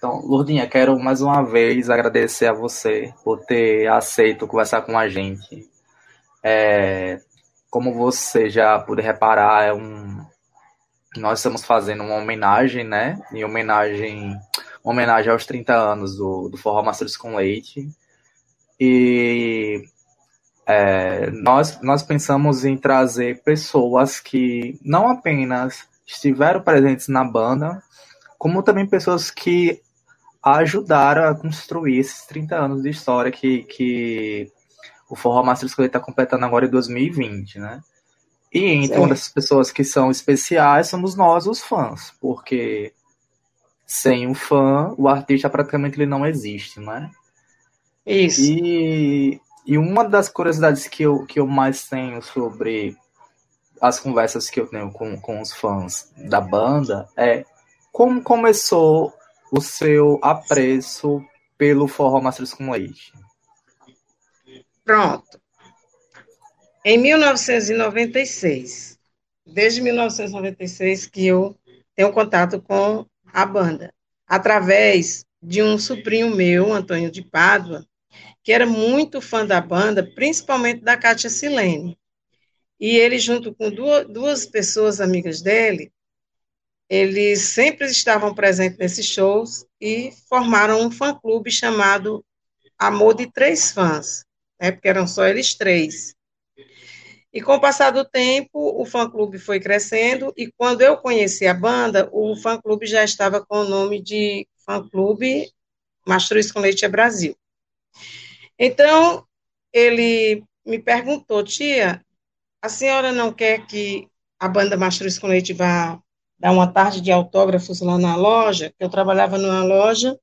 Então, Lourdinha, quero mais uma vez agradecer a você por ter aceito conversar com a gente. É, como você já pôde reparar, é um, nós estamos fazendo uma homenagem, né? Em homenagem, homenagem aos 30 anos do, do Forró Masters com Leite. E é, nós, nós pensamos em trazer pessoas que não apenas estiveram presentes na banda, como também pessoas que ajudaram a construir esses 30 anos de história que, que o Forró Masters com Leite está completando agora em 2020, né? E entre uma dessas pessoas que são especiais somos nós, os fãs, porque sem um fã, o artista praticamente ele não existe, né? Isso. E, e uma das curiosidades que eu, que eu mais tenho sobre as conversas que eu tenho com, com os fãs da banda é como começou o seu apreço pelo Forró Masters com Leite. Pronto. Em 1996, desde 1996 que eu tenho contato com a banda, através de um sobrinho meu, Antônio de Pádua, que era muito fã da banda, principalmente da Kátia Silene. E ele, junto com duas pessoas amigas dele, eles sempre estavam presentes nesses shows e formaram um fã-clube chamado Amor de Três Fãs, né, porque eram só eles três. E com o passar do tempo, o fã-clube foi crescendo, e quando eu conheci a banda, o fã-clube já estava com o nome de fã-clube Mastruz com Leite é Brasil. Então, ele me perguntou, tia, a senhora não quer que a banda Mastruz com Leite vá dar uma tarde de autógrafos lá na loja? Eu trabalhava numa loja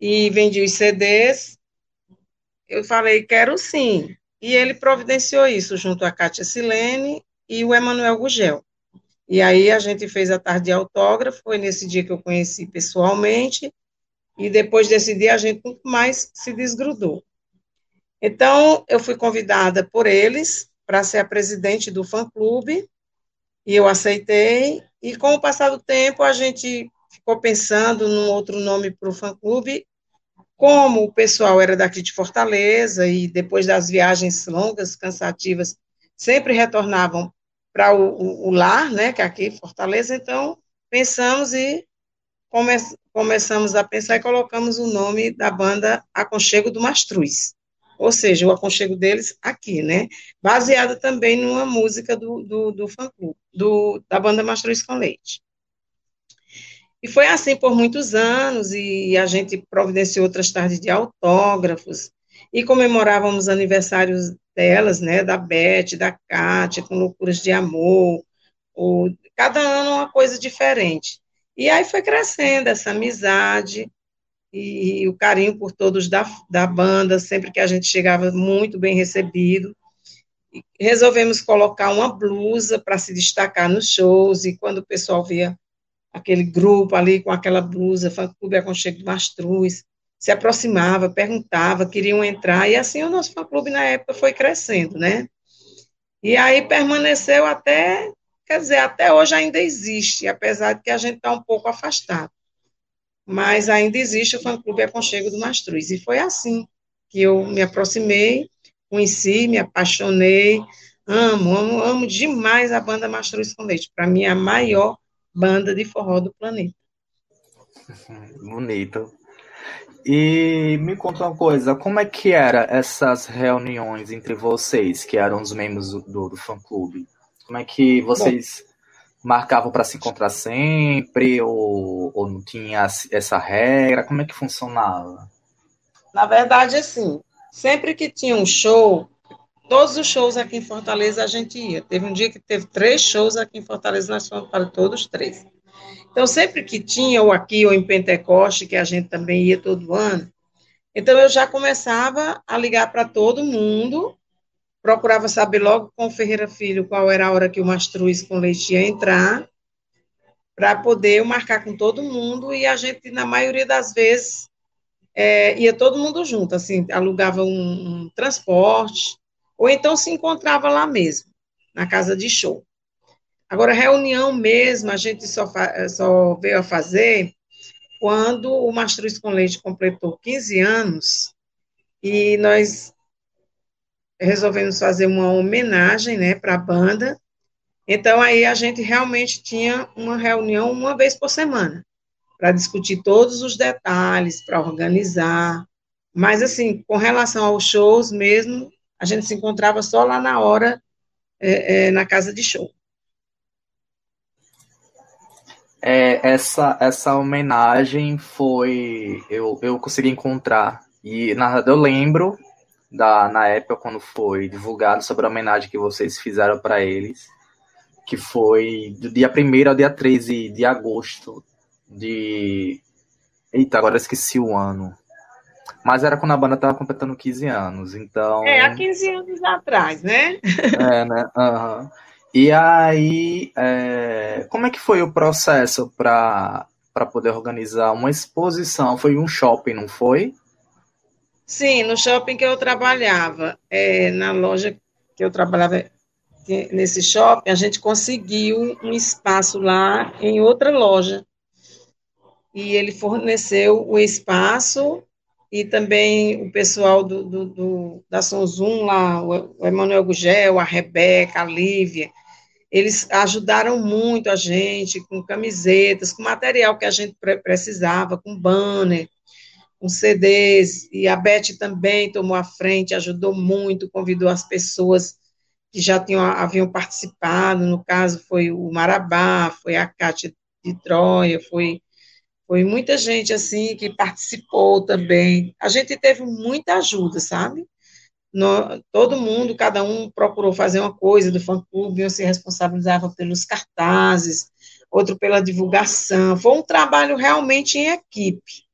e vendia os CDs. Eu falei, quero sim. E ele providenciou isso junto a Kátia Silene e o Emanuel Gugel. E aí a gente fez a tarde de autógrafo, foi nesse dia que eu conheci pessoalmente, e depois desse dia a gente nunca mais se desgrudou. Então, eu fui convidada por eles para ser a presidente do fã-clube, e eu aceitei, e com o passar do tempo a gente ficou pensando num outro nome para o fã-clube, como o pessoal era daqui de Fortaleza e depois das viagens longas, cansativas, sempre retornavam para o, o, o, lar, né, que é aqui Fortaleza, então pensamos e come, começamos a pensar e colocamos o nome da banda Aconchego do Mastruz, ou seja, o aconchego deles aqui, né, baseado também numa música do, do, do fã-clube, da banda Mastruz com Leite. E foi assim por muitos anos, e a gente providenciou outras tardes de autógrafos, e comemorávamos aniversários delas, né, da Beth, da Kátia, com Loucuras de Amor, ou, cada ano uma coisa diferente. E aí foi crescendo essa amizade, e, e o carinho por todos da, da banda, sempre que a gente chegava muito bem recebido, e resolvemos colocar uma blusa para se destacar nos shows, e quando o pessoal via aquele grupo ali com aquela blusa, fã-clube Aconchego do Mastruz, se aproximava, perguntava, queriam entrar, e assim o nosso fã-clube na época foi crescendo, né? E aí permaneceu até, quer dizer, até hoje ainda existe, apesar de que a gente está um pouco afastado. Mas ainda existe o fã-clube Aconchego do Mastruz, e foi assim que eu me aproximei, conheci, me apaixonei, amo, amo, amo demais a banda Mastruz com Leite, para mim é a maior banda de forró do planeta. Bonito. E me conta uma coisa, como é que era essas reuniões entre vocês, que eram os membros do, do fã-clube? Como é que vocês marcavam para se encontrar sempre, ou, ou não tinha essa regra? Como é que funcionava? Na verdade, assim, sempre que tinha um show, Todos os shows aqui em Fortaleza a gente ia. Teve um dia que teve três shows aqui em Fortaleza, nós fomos para todos três. Então, sempre que tinha, ou aqui, ou em Pentecoste, que a gente também ia todo ano, então eu já começava a ligar para todo mundo, procurava saber logo com o Ferreira Filho qual era a hora que o Mastruz com Leite ia entrar, para poder marcar com todo mundo, e a gente, na maioria das vezes, é, ia todo mundo junto, assim, alugava um, um transporte, ou então se encontrava lá mesmo, na casa de show. Agora, reunião mesmo, a gente só, só veio a fazer quando o Mastruz com Leite completou 15 anos, e nós resolvemos fazer uma homenagem, né, para a banda. Então, aí a gente realmente tinha uma reunião uma vez por semana, para discutir todos os detalhes, para organizar. Mas, assim, com relação aos shows mesmo, a gente se encontrava só lá na hora, é, é, na casa de show. É, essa, essa homenagem foi. Eu, eu consegui encontrar. E, na eu lembro da, na época quando foi divulgado sobre a homenagem que vocês fizeram para eles, que foi do dia 1 ao dia 13 de agosto de. Eita, agora esqueci o ano. Mas era quando a banda tava completando 15 anos, então. É, há 15 anos atrás, né? É, né? Uhum. E aí, é... como é que foi o processo para poder organizar uma exposição? Foi um shopping, não foi? Sim, no shopping que eu trabalhava, é, na loja que eu trabalhava nesse shopping, a gente conseguiu um espaço lá em outra loja. E ele forneceu o espaço e também o pessoal do, do, do da Sonzum lá, o Emanuel Gugel, a Rebeca, a Lívia, eles ajudaram muito a gente com camisetas, com material que a gente precisava, com banner, com CDs, e a Beth também tomou a frente, ajudou muito, convidou as pessoas que já tinham, haviam participado, no caso foi o Marabá, foi a Cátia de Troia, foi, foi muita gente, assim, que participou também. A gente teve muita ajuda, sabe? No, todo mundo, cada um procurou fazer uma coisa do fã-clube, um se responsabilizava pelos cartazes, outro pela divulgação. Foi um trabalho realmente em equipe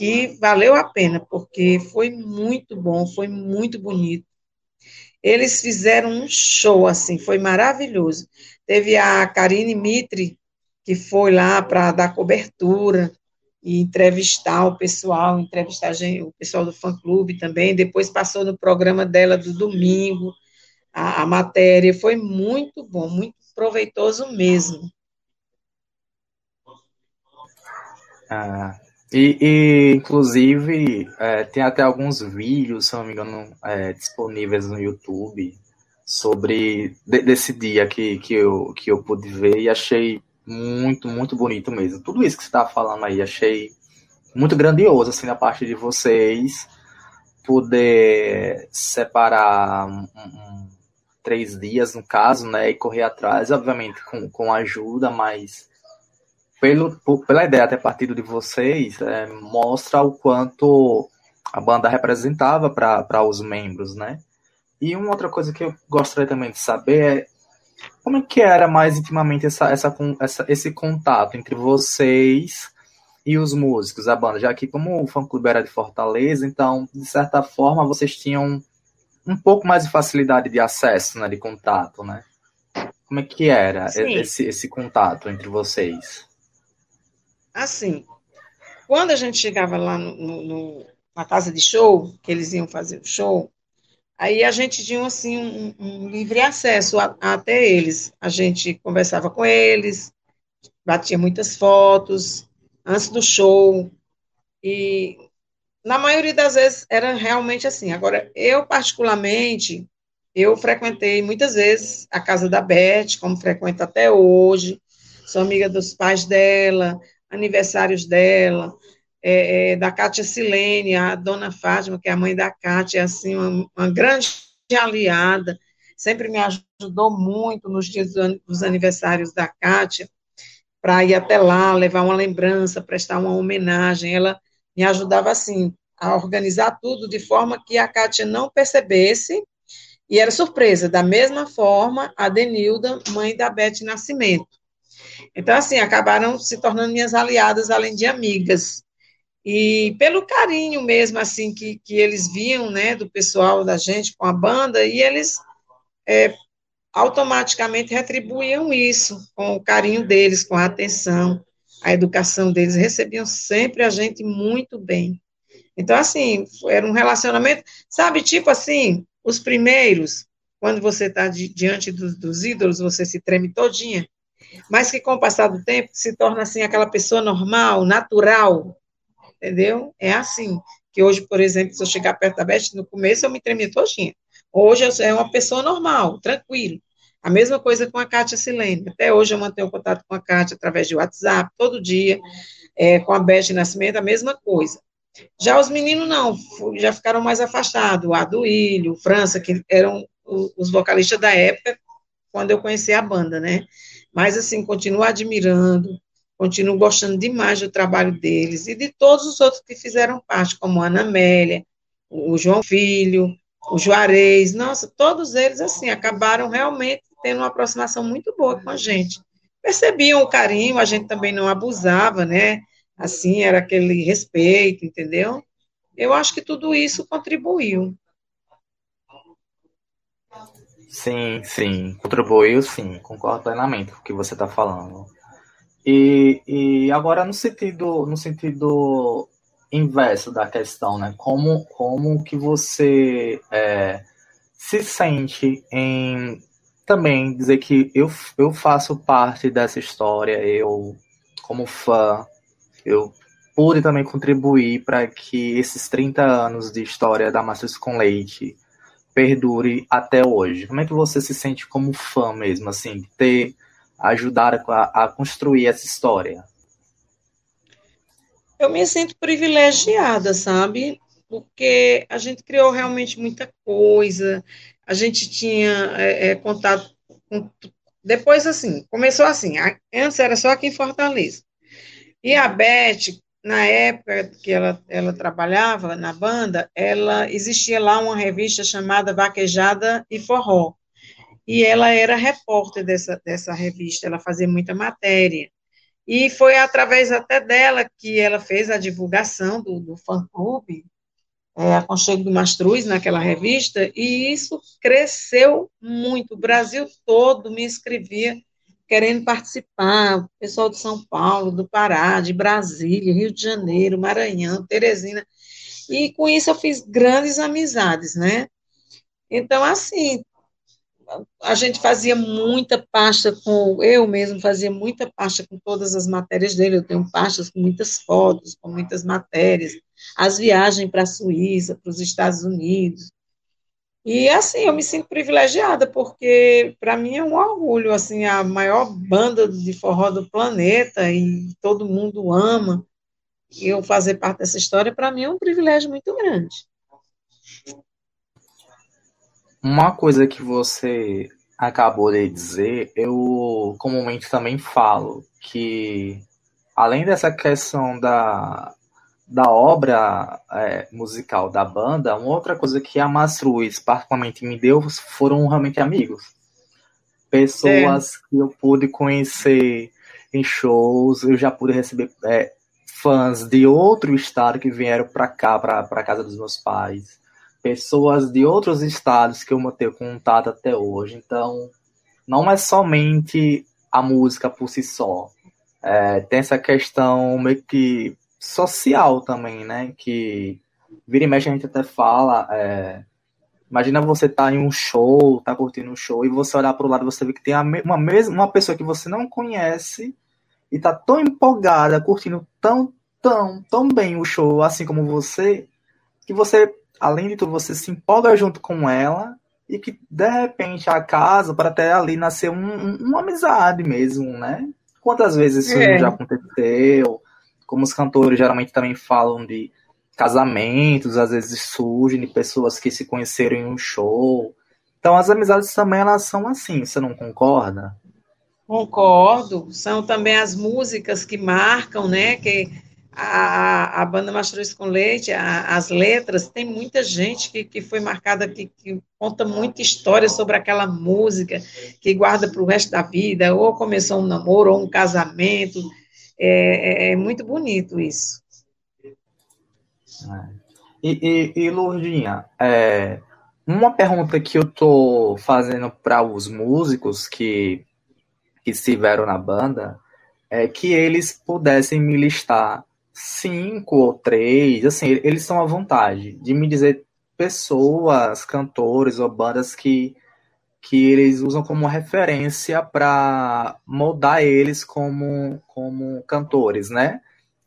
que valeu a pena, porque foi muito bom, foi muito bonito. Eles fizeram um show, assim, foi maravilhoso. Teve a Karine Mitre, que foi lá para dar cobertura e entrevistar o pessoal, entrevistar o pessoal do fã-clube também. Depois passou no programa dela do domingo, a, a matéria. Foi muito bom, muito proveitoso mesmo. Ah, e, e inclusive, é, tem até alguns vídeos, se não me engano, é, disponíveis no YouTube sobre de, desse dia que, que, eu, que eu pude ver e achei muito, muito bonito mesmo. Tudo isso que você estava falando aí, achei muito grandioso, assim, da parte de vocês poder separar um, um, três dias, no caso, né, e correr atrás, obviamente com, com ajuda, mas pelo, pela ideia ter partido de vocês, é, mostra o quanto a banda representava para os membros, né? E uma outra coisa que eu gostaria também de saber é como é que era mais intimamente essa, essa, essa, esse contato entre vocês e os músicos, a banda, já que como o fã-clube era de Fortaleza, então, de certa forma, vocês tinham um pouco mais de facilidade de acesso, né, de contato, né? Como é que era esse, esse contato entre vocês? Assim, quando a gente chegava lá no, no, na casa de show, que eles iam fazer o show, aí a gente tinha, assim, um, um livre acesso a, a, até eles. A gente conversava com eles, batia muitas fotos antes do show, e na maioria das vezes era realmente assim. Agora, eu particularmente, eu frequentei muitas vezes a casa da Beth, como frequento até hoje, sou amiga dos pais dela, aniversários dela, é, é, da Cátia Silene, a dona Fátima, que é a mãe da Cátia, é assim, uma, uma grande aliada, sempre me ajudou muito nos dias dos aniversários da Cátia, para ir até lá, levar uma lembrança, prestar uma homenagem. Ela me ajudava, assim, a organizar tudo de forma que a Kátia não percebesse, e era surpresa. Da mesma forma, a Denilda, mãe da Beth Nascimento. Então, assim, acabaram se tornando minhas aliadas, além de amigas. E pelo carinho mesmo, assim, que, que eles viam, né, do pessoal da gente com a banda, e eles é, automaticamente retribuíam isso com o carinho deles, com a atenção, a educação deles, recebiam sempre a gente muito bem. Então, assim, era um relacionamento, sabe, tipo assim, os primeiros, quando você está di diante dos, dos ídolos, você se treme todinha, mas que com o passar do tempo se torna assim aquela pessoa normal, natural, entendeu? É assim, que hoje, por exemplo, se eu chegar perto da Beth, no começo eu me tremia todinha. Hoje eu sou uma pessoa normal, tranquilo. A mesma coisa com a Kátia Silene. Até hoje eu mantenho contato com a Kátia através de WhatsApp, todo dia. É, com a Beth Nascimento, a mesma coisa. Já os meninos não, já ficaram mais afastados. O Aduílio, França, que eram os vocalistas da época, quando eu conheci a banda, né? Mas, assim, continuo admirando, continuo gostando demais do trabalho deles e de todos os outros que fizeram parte, como a Ana Amélia, o João Filho, o Juarez, nossa, todos eles, assim, acabaram realmente tendo uma aproximação muito boa com a gente. Percebiam o carinho, a gente também não abusava, né? Assim, era aquele respeito, entendeu? Eu acho que tudo isso contribuiu. Sim, sim, contribuiu sim, concordo plenamente com o que você está falando. E, e agora no sentido, no sentido inverso da questão, né? Como, como que você é, se sente em também dizer que eu, eu faço parte dessa história, eu, como fã, eu pude também contribuir para que esses 30 anos de história da Masters com Leite perdure até hoje. Como é que você se sente como fã mesmo, assim, ter ajudado a, a construir essa história? Eu me sinto privilegiada, sabe? Porque a gente criou realmente muita coisa, a gente tinha é, é, contato com. Depois, assim, começou assim, antes era só aqui em Fortaleza. E a Beth, na época que ela, ela trabalhava na banda, ela existia lá uma revista chamada Vaquejada e Forró. E ela era repórter dessa, dessa revista, ela fazia muita matéria. E foi através até dela que ela fez a divulgação do, do fã-clube, é, Aconchego do Mastruz, naquela revista, e isso cresceu muito. O Brasil todo me escrevia querendo participar, o pessoal de São Paulo, do Pará, de Brasília, Rio de Janeiro, Maranhão, Teresina, e com isso eu fiz grandes amizades, né? Então, assim, a gente fazia muita pasta com, eu mesmo fazia muita pasta com todas as matérias dele, eu tenho pastas com muitas fotos, com muitas matérias, as viagens para a Suíça, para os Estados Unidos, e assim, eu me sinto privilegiada, porque para mim é um orgulho, assim, a maior banda de forró do planeta, e todo mundo ama, e eu fazer parte dessa história, para mim é um privilégio muito grande. Uma coisa que você acabou de dizer, eu comumente também falo que além dessa questão da, da obra é, musical da banda, uma outra coisa que a Masruiz particularmente me deu foram realmente amigos. Pessoas é. que eu pude conhecer em shows, eu já pude receber é, fãs de outro estado que vieram para cá, para casa dos meus pais pessoas de outros estados que eu mantenho contato até hoje. Então, não é somente a música por si só. É, tem essa questão meio que social também, né? Que vira e mexe a gente até fala. É, imagina você tá em um show, tá curtindo um show, e você olhar para o lado você vê que tem uma, mesma, uma pessoa que você não conhece e tá tão empolgada, curtindo tão, tão, tão bem o show, assim como você, que você além de tudo, você se empolga junto com ela e que de repente acaso para até ali nascer um, um, uma amizade mesmo, né? Quantas vezes isso é. já aconteceu? Como os cantores geralmente também falam de casamentos, às vezes surgem de pessoas que se conheceram em um show. Então as amizades também elas são assim, você não concorda? Concordo. São também as músicas que marcam, né? Que a, a banda Mastruz com Leite, a, as letras, tem muita gente que, que foi marcada, que, que conta muita história sobre aquela música, que guarda para o resto da vida, ou começou um namoro, ou um casamento. É, é, é muito bonito isso. É. E, e, e Lourdinha, é, uma pergunta que eu tô fazendo para os músicos que, que estiveram na banda é que eles pudessem me listar cinco ou três, assim, eles são à vontade de me dizer pessoas, cantores ou bandas que que eles usam como referência para moldar eles como, como cantores, né?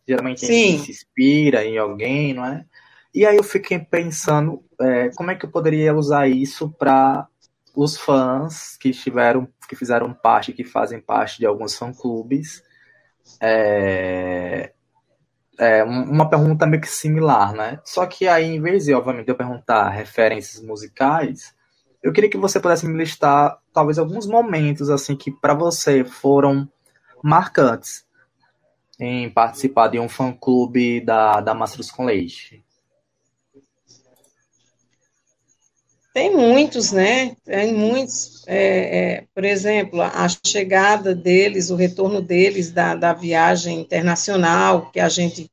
Geralmente Sim. a gente se inspira em alguém, não é? E aí eu fiquei pensando é, como é que eu poderia usar isso para os fãs que estiveram, que fizeram parte, que fazem parte de alguns fã-clubes. É, é, uma pergunta meio que similar, né? Só que aí, em vez de, obviamente, eu perguntar referências musicais, eu queria que você pudesse me listar talvez alguns momentos assim que para você foram marcantes em participar de um fã-clube da, da Mastros com Leite. Tem muitos, né? Tem muitos. É, é, por exemplo, a chegada deles, o retorno deles da, da viagem internacional, que a gente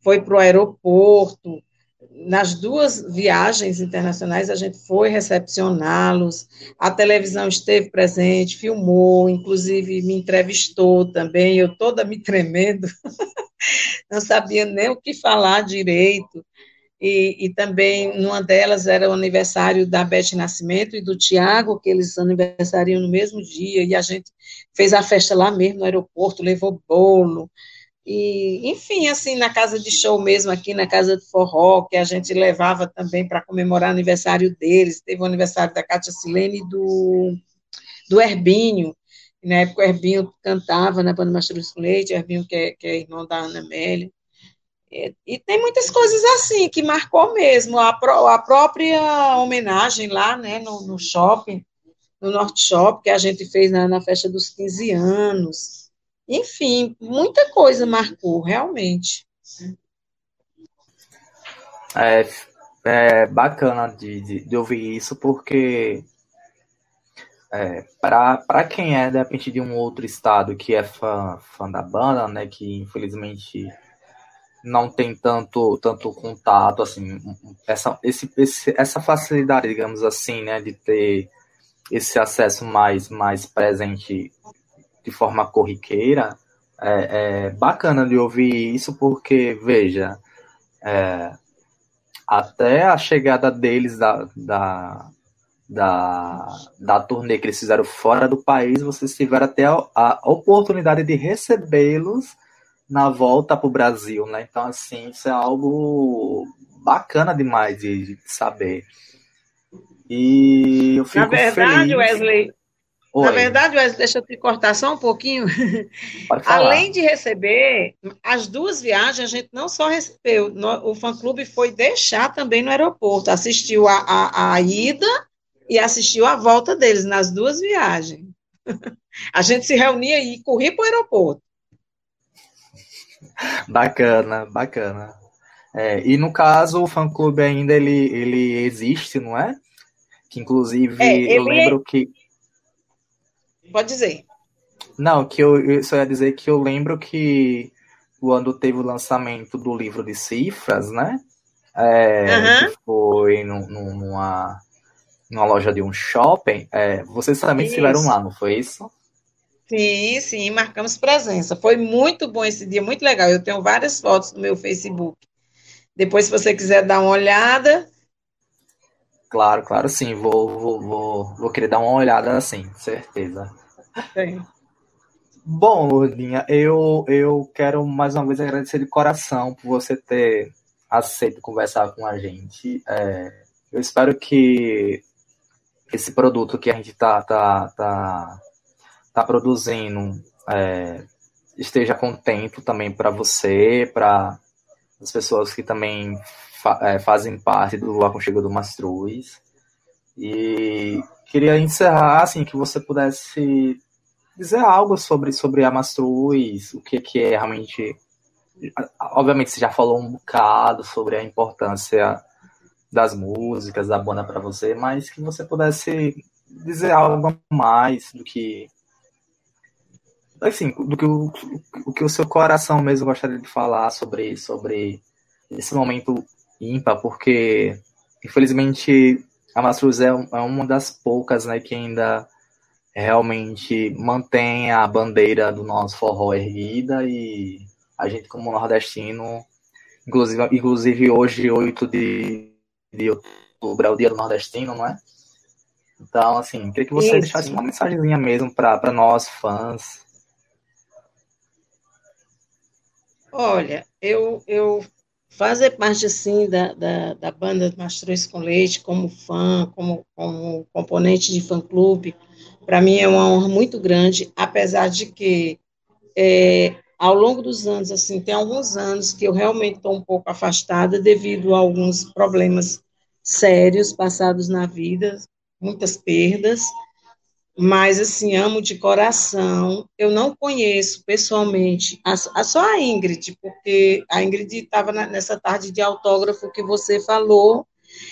foi para o aeroporto, nas duas viagens internacionais a gente foi recepcioná-los, a televisão esteve presente, filmou, inclusive me entrevistou também, eu toda me tremendo, não sabia nem o que falar direito, e, e, também numa delas era o aniversário da Beth Nascimento e do Tiago, que eles aniversariam no mesmo dia, e a gente fez a festa lá mesmo no aeroporto, levou bolo, e, enfim, assim, na casa de show mesmo, aqui na casa de forró, que a gente levava também para comemorar o aniversário deles. Teve o aniversário da Cátia Silene e do, do Herbinho. Na época, o Herbinho cantava na banda Mastruz com Leite, Herbinho, que é, que é irmão da Ana Amélia. E, e, tem muitas coisas assim que marcou mesmo. A, pro, a própria homenagem lá, né, no, no shopping, no Norte Shop, que a gente fez na, na festa dos 15 anos enfim, muita coisa marcou, realmente. É, é bacana de, de, de ouvir isso, porque é, para quem é, de repente, de um outro estado que é fã, fã da banda, né, que infelizmente não tem tanto, tanto contato, assim, essa, esse, esse, essa facilidade, digamos assim, né, de ter esse acesso mais, mais presente de forma corriqueira, é, é bacana de ouvir isso, porque, veja, é, até a chegada deles da, da, da, da turnê que eles fizeram fora do país, vocês tiveram até a, a oportunidade de recebê-los na volta para o Brasil, né? Então, assim, isso é algo bacana demais de, de saber. E eu fico Na verdade, feliz. Wesley, Oi. Na verdade, deixa eu te cortar só um pouquinho. Além de receber, as duas viagens, a gente não só recebeu, o fã-clube foi deixar também no aeroporto, assistiu a, a, a ida e assistiu a volta deles nas duas viagens. A gente se reunia e corria para o aeroporto. Bacana, bacana. É, e no caso, o fã-clube ainda ele, ele existe, não é? Que inclusive é, eu lembro é... que Pode dizer. Não, que eu, eu só ia dizer que eu lembro que quando teve o lançamento do livro de cifras, né? É, uhum. Foi no, numa, numa loja de um shopping. É, vocês também isso. estiveram lá, não foi isso? Sim, sim, marcamos presença. Foi muito bom esse dia, muito legal. Eu tenho várias fotos no meu Facebook. Depois, se você quiser dar uma olhada. Claro, claro, sim. Vou, vou, vou, vou querer dar uma olhada assim, certeza. Sim. Bom, Lourdinha, eu, eu quero mais uma vez agradecer de coração por você ter aceito conversar com a gente. É, eu espero que esse produto que a gente está tá, tá, tá produzindo é, esteja contente também para você, para as pessoas que também fa é, fazem parte do Aconchego do Mastruz. E queria encerrar, assim, que você pudesse dizer algo sobre, sobre a Mastruz, o que, que é realmente. Obviamente, você já falou um bocado sobre a importância das músicas, da banda para você, mas que você pudesse dizer algo mais do que. Assim, do que o, o que o seu coração mesmo gostaria de falar sobre, sobre esse momento ímpar, porque infelizmente a Mastruz é, é uma das poucas né, que ainda realmente mantém a bandeira do nosso forró erguida e a gente como nordestino, inclusive, inclusive hoje, 8 de, de outubro, é o dia do nordestino, não é? Então, assim, queria que você Isso. deixasse uma mensagenzinha mesmo para nós, fãs. Olha, eu, eu fazer parte, assim, da, da, da banda Mastruz com Leite, como fã, como, como componente de fã-clube, para mim é uma honra muito grande, apesar de que é, ao longo dos anos, assim, tem alguns anos que eu realmente estou um pouco afastada devido a alguns problemas sérios passados na vida, muitas perdas, mas, assim, amo de coração. Eu não conheço pessoalmente, a, a só a Ingrid, porque a Ingrid estava nessa tarde de autógrafo que você falou,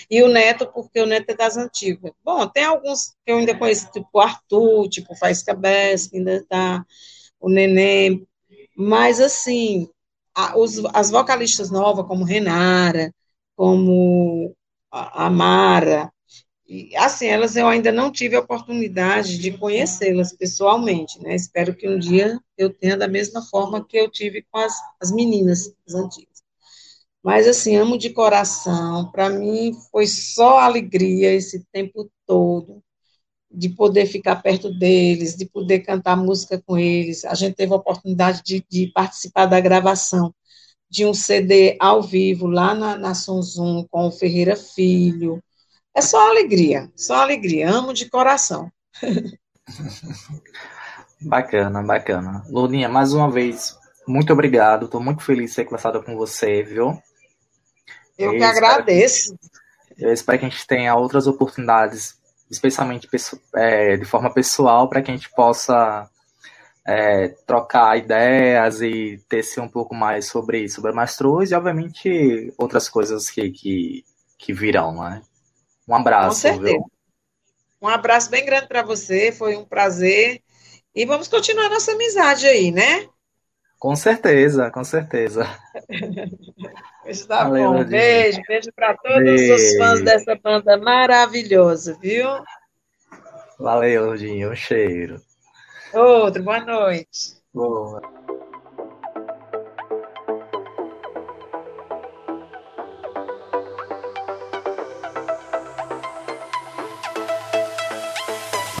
e o Neto, porque o Neto é das antigas. Bom, tem alguns que eu ainda conheço, tipo Arthur, tipo o Faísca Bess, que ainda está, o Neném, mas, assim, a, os, as vocalistas novas, como Renara, como a, a Mara, e, assim, elas eu ainda não tive a oportunidade de conhecê-las pessoalmente, né? Espero que um dia eu tenha da mesma forma que eu tive com as, as meninas as antigas. Mas, assim, amo de coração. Para mim, foi só alegria esse tempo todo de poder ficar perto deles, de poder cantar música com eles. A gente teve a oportunidade de, de participar da gravação de um CD ao vivo lá na, na Sonzum com o Ferreira Filho, é só alegria, só alegria. Amo de coração. bacana, bacana. Luninha, mais uma vez, muito obrigado. Estou muito feliz de ter conversado com você, viu? Eu e que agradeço. Que, eu espero que a gente tenha outras oportunidades, especialmente é, de forma pessoal, para que a gente possa é, trocar ideias e ter um pouco mais sobre, sobre Mastruz e, obviamente, outras coisas que, que, que virão, né? Um abraço. Com certeza. Viu? Um abraço bem grande para você, foi um prazer. E vamos continuar nossa amizade aí, né? Com certeza, com certeza. Está Valeu, bom. Beijo, beijo para todos beijo. os fãs dessa banda maravilhosa, viu? Valeu, Dinho. Um cheiro. Outro, boa noite. Boa.